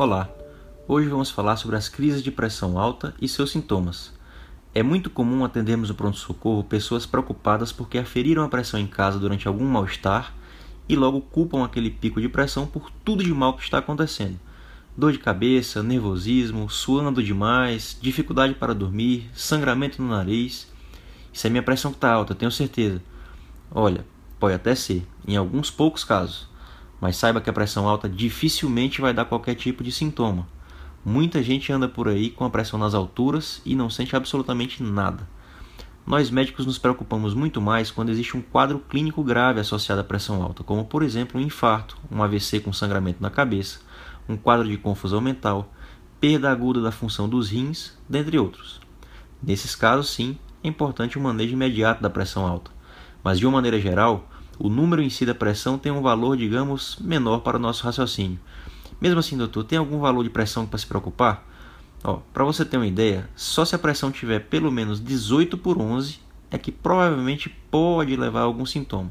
Olá, hoje vamos falar sobre as crises de pressão alta e seus sintomas. É muito comum atendermos no pronto-socorro pessoas preocupadas porque aferiram a pressão em casa durante algum mal-estar e logo culpam aquele pico de pressão por tudo de mal que está acontecendo. Dor de cabeça, nervosismo, suando demais, dificuldade para dormir, sangramento no nariz. Isso é minha pressão que está alta, tenho certeza. Olha, pode até ser, em alguns poucos casos mas saiba que a pressão alta dificilmente vai dar qualquer tipo de sintoma. Muita gente anda por aí com a pressão nas alturas e não sente absolutamente nada. Nós médicos nos preocupamos muito mais quando existe um quadro clínico grave associado à pressão alta, como por exemplo um infarto, um AVC com sangramento na cabeça, um quadro de confusão mental, perda aguda da função dos rins, dentre outros. Nesses casos, sim, é importante o manejo imediato da pressão alta, mas de uma maneira geral, o número em si da pressão tem um valor, digamos, menor para o nosso raciocínio. Mesmo assim, doutor, tem algum valor de pressão para se preocupar? Para você ter uma ideia, só se a pressão tiver pelo menos 18 por 11 é que provavelmente pode levar a algum sintoma.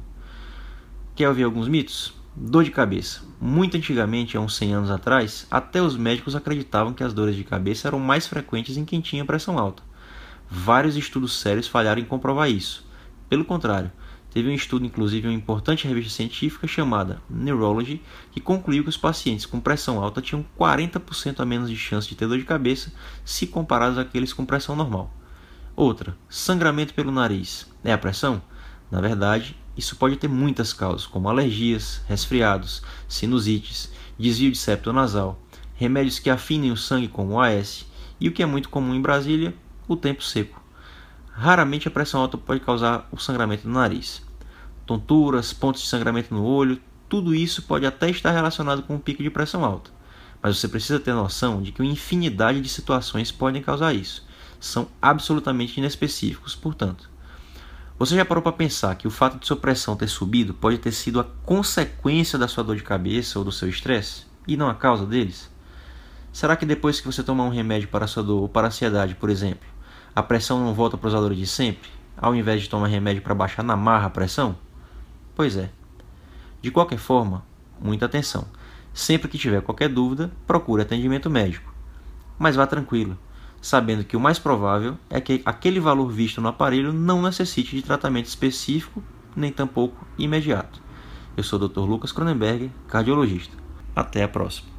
Quer ouvir alguns mitos? Dor de cabeça. Muito antigamente, há uns 100 anos atrás, até os médicos acreditavam que as dores de cabeça eram mais frequentes em quem tinha pressão alta. Vários estudos sérios falharam em comprovar isso. Pelo contrário, Teve um estudo, inclusive, em uma importante revista científica chamada Neurology, que concluiu que os pacientes com pressão alta tinham 40% a menos de chance de ter dor de cabeça se comparados àqueles com pressão normal. Outra, sangramento pelo nariz. É a pressão? Na verdade, isso pode ter muitas causas, como alergias, resfriados, sinusites, desvio de septo nasal, remédios que afinem o sangue, como o AS, e o que é muito comum em Brasília, o tempo seco. Raramente a pressão alta pode causar o sangramento do nariz tonturas, pontos de sangramento no olho, tudo isso pode até estar relacionado com um pico de pressão alta. Mas você precisa ter noção de que uma infinidade de situações podem causar isso. São absolutamente inespecíficos, portanto. Você já parou para pensar que o fato de sua pressão ter subido pode ter sido a consequência da sua dor de cabeça ou do seu estresse e não a causa deles? Será que depois que você tomar um remédio para sua dor ou para a ansiedade, por exemplo, a pressão não volta para os valores de sempre, ao invés de tomar remédio para baixar na marra a pressão? Pois é. De qualquer forma, muita atenção. Sempre que tiver qualquer dúvida, procure atendimento médico. Mas vá tranquilo, sabendo que o mais provável é que aquele valor visto no aparelho não necessite de tratamento específico, nem tampouco imediato. Eu sou o Dr. Lucas Cronenberg, cardiologista. Até a próxima.